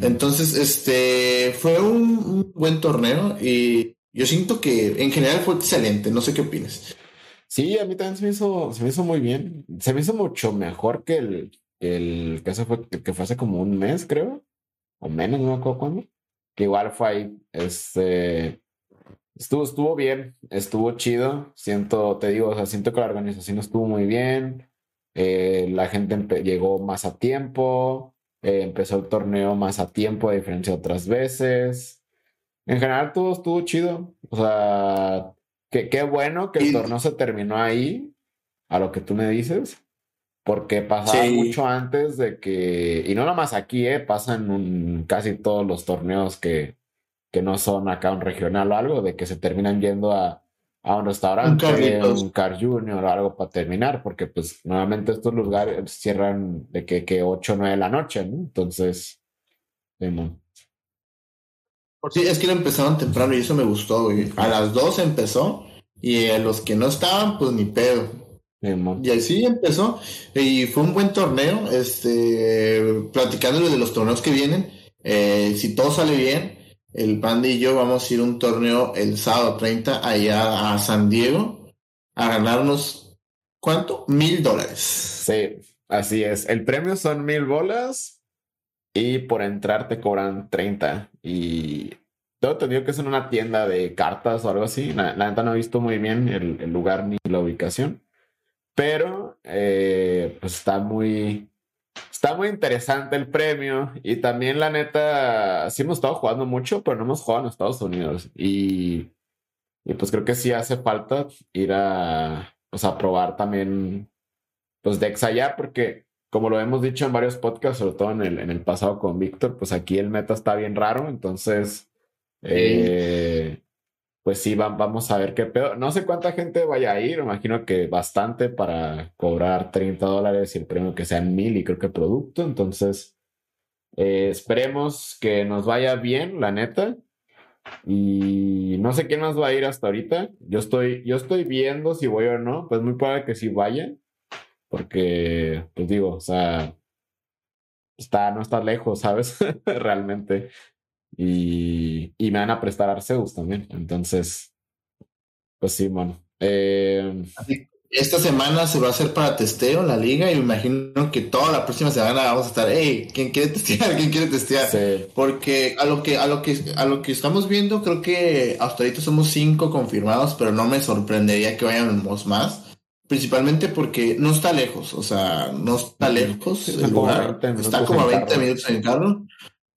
Entonces, este fue un, buen torneo y yo siento que en general fue excelente, no sé qué opinas. Sí, a mí también se me hizo, se me hizo muy bien. Se me hizo mucho mejor que el, el que, fue, que fue hace como un mes, creo. O menos, no me acuerdo cuándo. Que igual fue ahí. Este. Estuvo, estuvo bien, estuvo chido. Siento, te digo, o sea, siento que la organización estuvo muy bien. Eh, la gente llegó más a tiempo. Eh, empezó el torneo más a tiempo, a diferencia de otras veces. En general todo estuvo chido. O sea, qué bueno que el torneo se terminó ahí, a lo que tú me dices, porque pasaba mucho antes de que, y no nomás aquí, eh, pasa en casi todos los torneos que, que no son acá un regional o algo, de que se terminan yendo a, a un restaurante, un, un Car Junior o algo para terminar, porque pues nuevamente estos lugares cierran de que, que 8 o 9 de la noche, ¿no? Entonces, Sí, es que lo empezaron temprano y eso me gustó, güey. A las 2 empezó Y a los que no estaban, pues ni pedo. y así empezó. Y fue un buen torneo. Este, platicándole de los torneos que vienen. Eh, si todo sale bien, el Panda y yo vamos a ir a un torneo el sábado 30 allá a San Diego a ganarnos, ¿cuánto? Mil dólares. Sí, así es. El premio son mil bolas y por entrar te cobran 30. Y todo entendido que es en una tienda de cartas o algo así. La, neta no he visto muy bien el, lugar ni la ubicación. Pero eh, pues está muy, Está muy interesante el premio y también la neta, sí hemos estado jugando mucho, pero no hemos jugado en Estados Unidos. Y, y pues creo que sí hace falta ir a, pues a probar también, pues Dex allá, porque como lo hemos dicho en varios podcasts, sobre todo en el, en el pasado con Víctor, pues aquí el meta está bien raro, entonces eh, pues sí, vamos a ver qué pedo. No sé cuánta gente vaya a ir, imagino que bastante para cobrar 30 dólares y el premio que sean mil y creo que producto. Entonces, eh, esperemos que nos vaya bien, la neta. Y no sé quién más va a ir hasta ahorita. Yo estoy, yo estoy viendo si voy o no. Pues muy probable que sí vaya. Porque, pues digo, o sea, está, no está lejos, ¿sabes? Realmente y, y me van a prestar Arceus también. Entonces, pues sí, bueno. Eh, esta semana se va a hacer para testeo la liga y me imagino que toda la próxima semana vamos a estar, hey, ¿quién quiere testear? ¿Quién quiere testear? Porque a lo que a lo que a lo que estamos viendo creo que hasta ahorita somos cinco confirmados, pero no me sorprendería que vayamos más. Principalmente porque no está lejos, o sea, no está lejos el lugar, está como a 20 minutos en carro.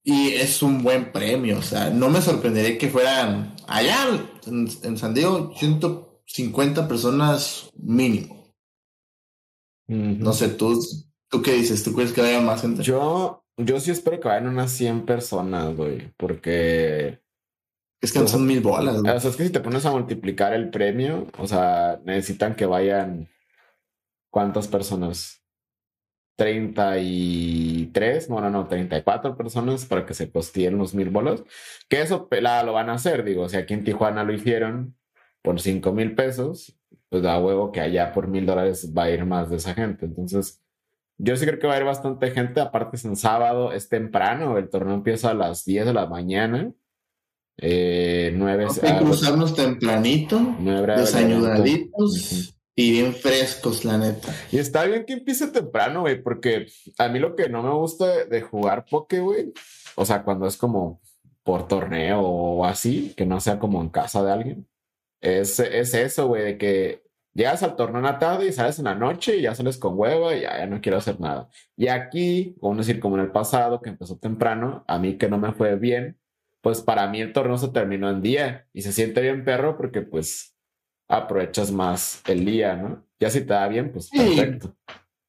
Y es un buen premio, o sea, no me sorprendería que fueran allá en, San Diego 150 personas mínimo. No sé, tú, ¿tú qué dices? ¿Tú crees que haya más gente? Yo, yo sí espero que vayan unas 100 personas, güey, porque... Es que no son mil bolas. O sea, es que si te pones a multiplicar el premio, o sea, necesitan que vayan... ¿Cuántas personas? 33, no, no, no, 34 personas para que se costeen los mil bolos. Que eso pelada lo van a hacer, digo, si aquí en Tijuana lo hicieron por 5 mil pesos, pues da huevo que allá por mil dólares va a ir más de esa gente. Entonces, yo sí creo que va a ir bastante gente, aparte es en sábado, es temprano, el torneo empieza a las 10 de la mañana. Eh, 9 okay, cruzarnos tempranito, desayunaditos. Y bien frescos, la neta. Y está bien que empiece temprano, güey, porque a mí lo que no me gusta de jugar poke, güey, o sea, cuando es como por torneo o así, que no sea como en casa de alguien, es, es eso, güey, de que llegas al torneo en la tarde y sales en la noche y ya sales con hueva y ya, no quiero hacer nada. Y aquí, a decir, como en el pasado, que empezó temprano, a mí que no me fue bien, pues para mí el torneo se terminó en día y se siente bien perro porque pues aprovechas más el día, ¿no? Ya si te da bien, pues perfecto.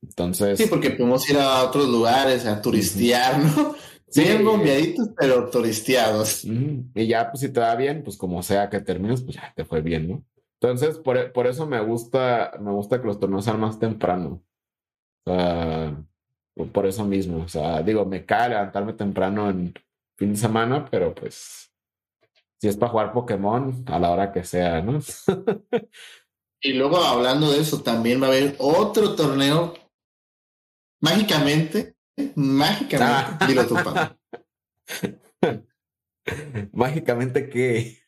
Entonces. Sí, porque podemos ir a otros lugares a turistear, ¿no? Sí, bien bombeaditos, pero turisteados. Y ya, pues si te da bien, pues como sea que termines, pues ya te fue bien, ¿no? Entonces, por, por eso me gusta, me gusta que los torneos sean más temprano. Por eso mismo. O sea, digo, me cae levantarme temprano en fin de semana, pero pues si es para jugar Pokémon, a la hora que sea, ¿no? y luego hablando de eso, también va a haber otro torneo. Mágicamente, mágicamente, ah. dilo tu Mágicamente, ¿qué?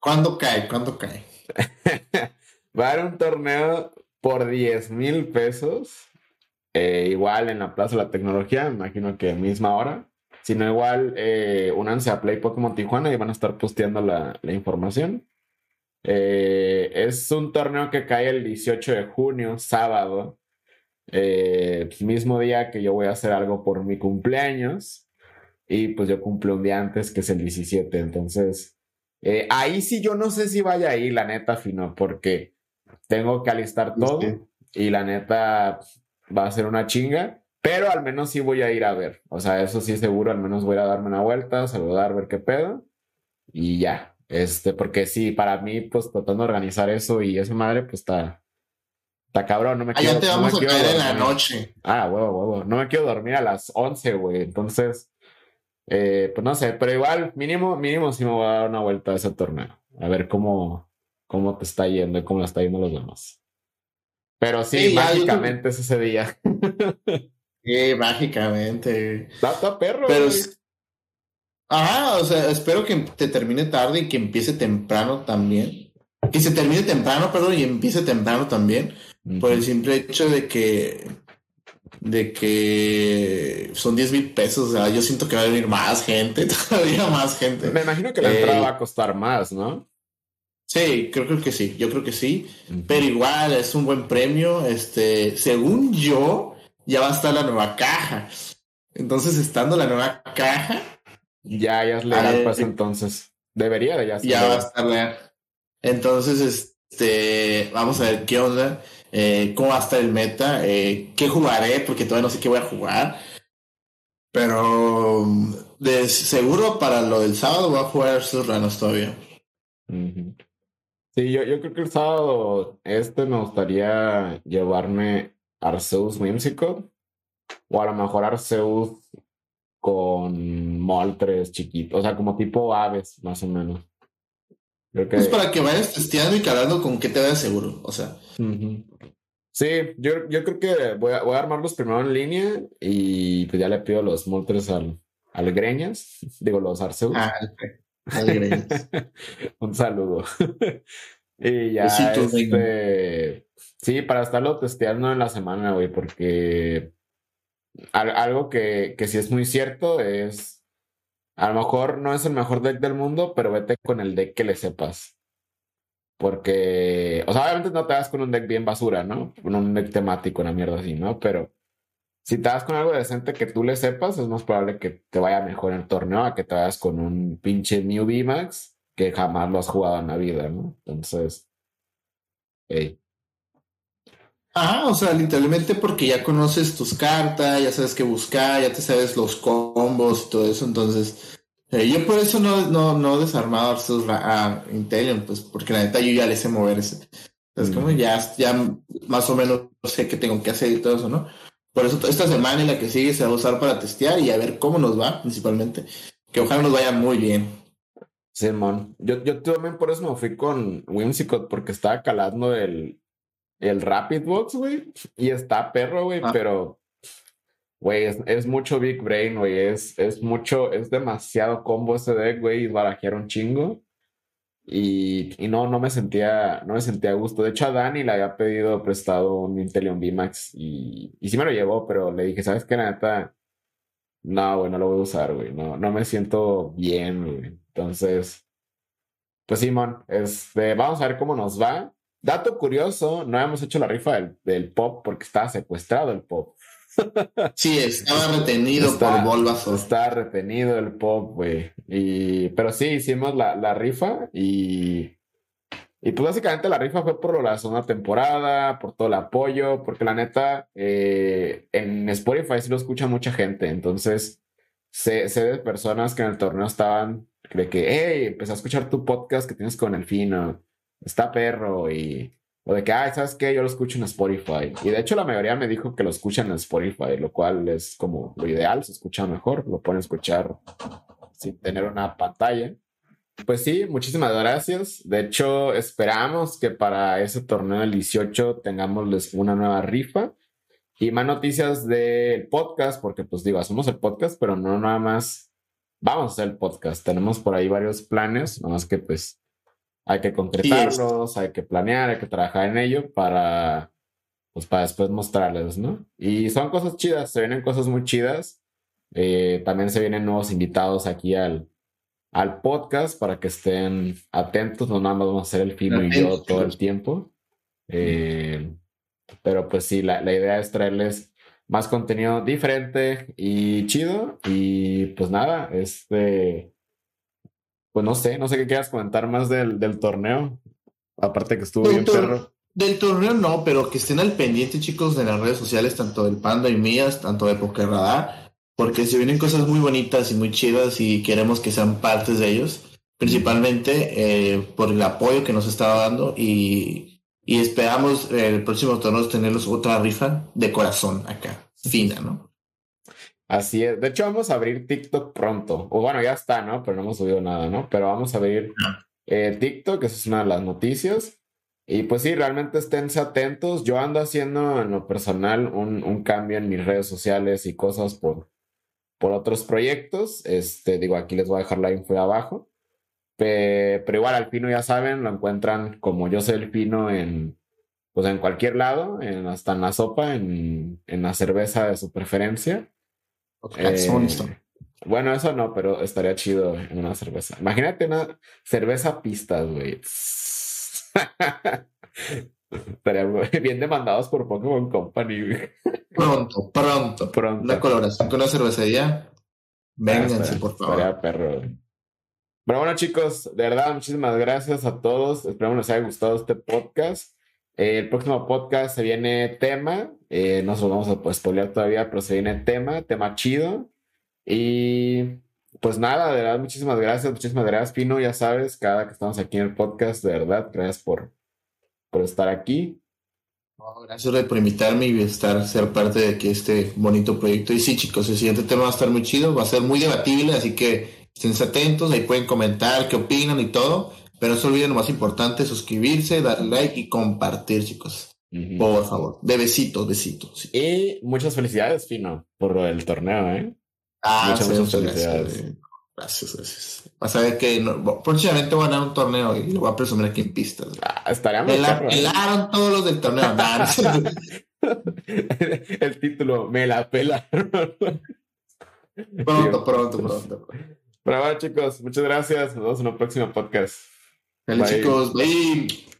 ¿Cuándo cae? ¿Cuándo cae? va a haber un torneo por 10 mil pesos. Eh, igual en la Plaza de la Tecnología, imagino que misma hora. Si no, igual, eh, únanse a Play Pokémon Tijuana y van a estar posteando la, información. Eh, es un torneo que cae el 18 de junio, sábado. Eh, mismo día que yo voy a hacer algo por mi cumpleaños. Y pues yo cumplo un día antes, que es el 17. Entonces, ahí sí yo no sé si vaya ahí, la neta, fino, porque tengo que alistar todo. Y la neta va a ser una chinga. Pero al menos sí voy a ir a ver. O sea, eso sí seguro, al menos voy a darme una vuelta, saludar, ver qué pedo. Y ya. Este, porque sí, para mí, pues tratando de organizar eso y esa madre, pues está, está cabrón. No me Allá te vamos a caer en la noche. Ah, huevo, huevo. No me quiero dormir a las 11, güey. Entonces, eh, pues no sé, pero igual, mínimo, mínimo sí me voy a dar una vuelta a ese torneo. A ver cómo, cómo te está yendo y cómo le está yendo a los demás. Pero sí, mágicamente es ese día. sí, mágicamente. Está, perro. Pero Ajá, o sea, espero que te termine tarde y que empiece temprano también. Que se termine temprano, perdón, y empiece temprano también. Por el simple hecho de que. De que son 10 mil pesos. O sea, yo siento que va a venir más gente, todavía más gente. Me imagino que la entrada eh, va a costar más, ¿no? Sí, creo, creo que sí. Yo creo que sí. Pero igual es un buen premio. Este, según yo, ya va a estar la nueva caja. Entonces, estando la nueva caja, ya, ya es legal, pues entonces. Debería de ya ser. Ya va a estar legal. Entonces, este, vamos a ver qué onda, eh, cómo va a estar el meta, eh, qué jugaré, porque todavía no sé qué voy a jugar. Pero de seguro para lo del sábado voy a jugar sus ranos todavía. Sí, yo, yo creo que el sábado este me gustaría llevarme Arceus Whimsicott o a lo mejor Arceus con moltres chiquitos, o sea, como tipo aves, más o menos. Es para que vayas testeando y calando con qué te da seguro, o sea. Sí, yo, yo creo que voy a, voy a armarlos primero en línea y pues ya le pido los moltres al, al Greñas, digo los Arceus. Ah, al Greñas. Un saludo. Y ya, este, sí, para estarlo testeando en la semana, güey, porque algo que, que sí es muy cierto es, a lo mejor no es el mejor deck del mundo, pero vete con el deck que le sepas. Porque, o sea, obviamente no te vas con un deck bien basura, ¿no? Con un deck temático, una mierda así, ¿no? Pero si te vas con algo decente que tú le sepas, es más probable que te vaya mejor en el torneo a que te vayas con un pinche New VMAX que jamás lo has jugado en la vida, ¿no? Entonces, hey. Ah, o sea, literalmente porque ya conoces tus cartas, ya sabes qué buscar, ya te sabes los combos y todo eso, entonces eh, yo por eso no, no, no he desarmado a Intelion, pues porque la neta yo ya le sé moverse. Entonces, como ya, ya más o menos sé qué tengo que hacer y todo eso, ¿no? Por eso esta semana y la que sigue se va a usar para testear y a ver cómo nos va, principalmente. Que ojalá nos vaya muy bien. Simón, yo, yo también por eso me fui con Whimsicott porque estaba calando el, el Rapid Box, güey. Y está perro, güey, ah. pero, güey, es, mucho Big Brain, güey. Es, es mucho, es demasiado combo ese deck, güey, y barajear un chingo. Y, y, no, no me sentía, no me sentía a gusto. De hecho, a Dani le había pedido prestado un Intelion VMAX y, y sí me lo llevó, pero le dije, ¿sabes qué? Neta, no, güey, no lo voy a usar, güey. No, no me siento bien, güey. Entonces, pues Simón, este, vamos a ver cómo nos va. Dato curioso, no habíamos hecho la rifa del, pop porque estaba secuestrado el pop. Sí, estaba retenido por Bulbasaur. Estaba retenido el pop, güey. Y, pero sí, hicimos la, la rifa y, y pues básicamente la rifa fue por la segunda temporada, por todo el apoyo, porque la neta, eh, en Spotify sí lo escucha mucha gente, entonces sé, sé, de personas que en el torneo estaban de que, hey, empecé a escuchar tu podcast que tienes con el fino está perro y... O de que, ay, ¿sabes qué? Yo lo escucho en Spotify. Y de hecho la mayoría me dijo que lo escuchan en Spotify, lo cual es como lo ideal, se escucha mejor, lo pueden escuchar sin tener una pantalla. Pues sí, muchísimas gracias. De hecho, esperamos que para ese torneo del 18 tengamos una nueva rifa y más noticias del podcast, porque pues digo, hacemos el podcast, pero no nada más vamos a hacer el podcast. Tenemos por ahí varios planes, nada más que pues hay que concretarlos, hay que planear, hay que trabajar en ello para, pues para después mostrarles, ¿no? Y son cosas chidas, se vienen cosas muy chidas. Eh, también se vienen nuevos invitados aquí al, al podcast para que estén atentos, no nada más vamos a hacer el film y yo todo el tiempo. Eh, pero pues sí, la, la idea es traerles más contenido diferente y chido. Y pues nada, este pues no sé, no sé qué quieras comentar más del, del torneo. Aparte que estuvo bien perro. Del torneo no, pero que estén al pendiente, chicos, de las redes sociales, tanto del Panda y mías, tanto de Poker Radar, porque se vienen cosas muy bonitas y muy chidas y queremos que sean partes de ellos, principalmente eh, por el apoyo que nos está dando y, y esperamos el próximo torneo tenerlos otra rifa de corazón acá, fina, ¿no? Así es. De hecho, vamos a abrir TikTok pronto. O bueno, ya está, ¿no? Pero no hemos subido nada, ¿no? Pero vamos a abrir eh, TikTok, esa es una de las noticias. Y pues sí, realmente esténse atentos. Yo ando haciendo en lo personal un, un cambio en mis redes sociales y cosas por, por otros proyectos. Este, digo, aquí les voy a dejar la info de pero igual al Pino ya saben, lo encuentran como yo soy el Pino en, pues en cualquier lado, en, hasta en la sopa, en, en la cerveza de su preferencia. Eh, bueno, eso no, pero estaría chido en una cerveza. Imagínate una cerveza pistas, güey. Estaría bien demandados por Pokémon Company. Pronto, pronto. Pronto. Una coloración con una cervecería. Vénganse, por favor. Estaría perro. Pero bueno, chicos, de verdad, muchísimas gracias a todos. Esperamos les haya gustado este podcast. Eh, el próximo podcast se viene tema. Eh, no se lo vamos a pues, spoilear todavía, pero se viene tema, tema chido. Y pues nada, de verdad, muchísimas gracias, muchísimas gracias, Pino. Ya sabes, cada que estamos aquí en el podcast, de verdad, gracias por, por estar aquí. gracias por invitarme y estar, ser parte de que este bonito proyecto. Y sí, chicos, el siguiente tema va a estar muy chido, va a ser muy debatible, así que estén atentos, ahí pueden comentar qué opinan y todo. Pero no se olviden lo más importante, suscribirse, darle like y compartir, chicos. Por favor. De besitos, besitos. Y muchas felicidades, Pino, por el torneo, ¿eh? Ah, muchas, muchas felicidades. Gracias, gracias. Vas a ver que próximamente voy a ganar un torneo y lo voy a presumir aquí en pistas. Ah, estaría Me la pelaron todos los del torneo. el título, me la pelaron. pronto, pronto, pronto. Bueno, chicos, muchas gracias. Nos vemos en un próximo podcast. Dale, chicos. Bye.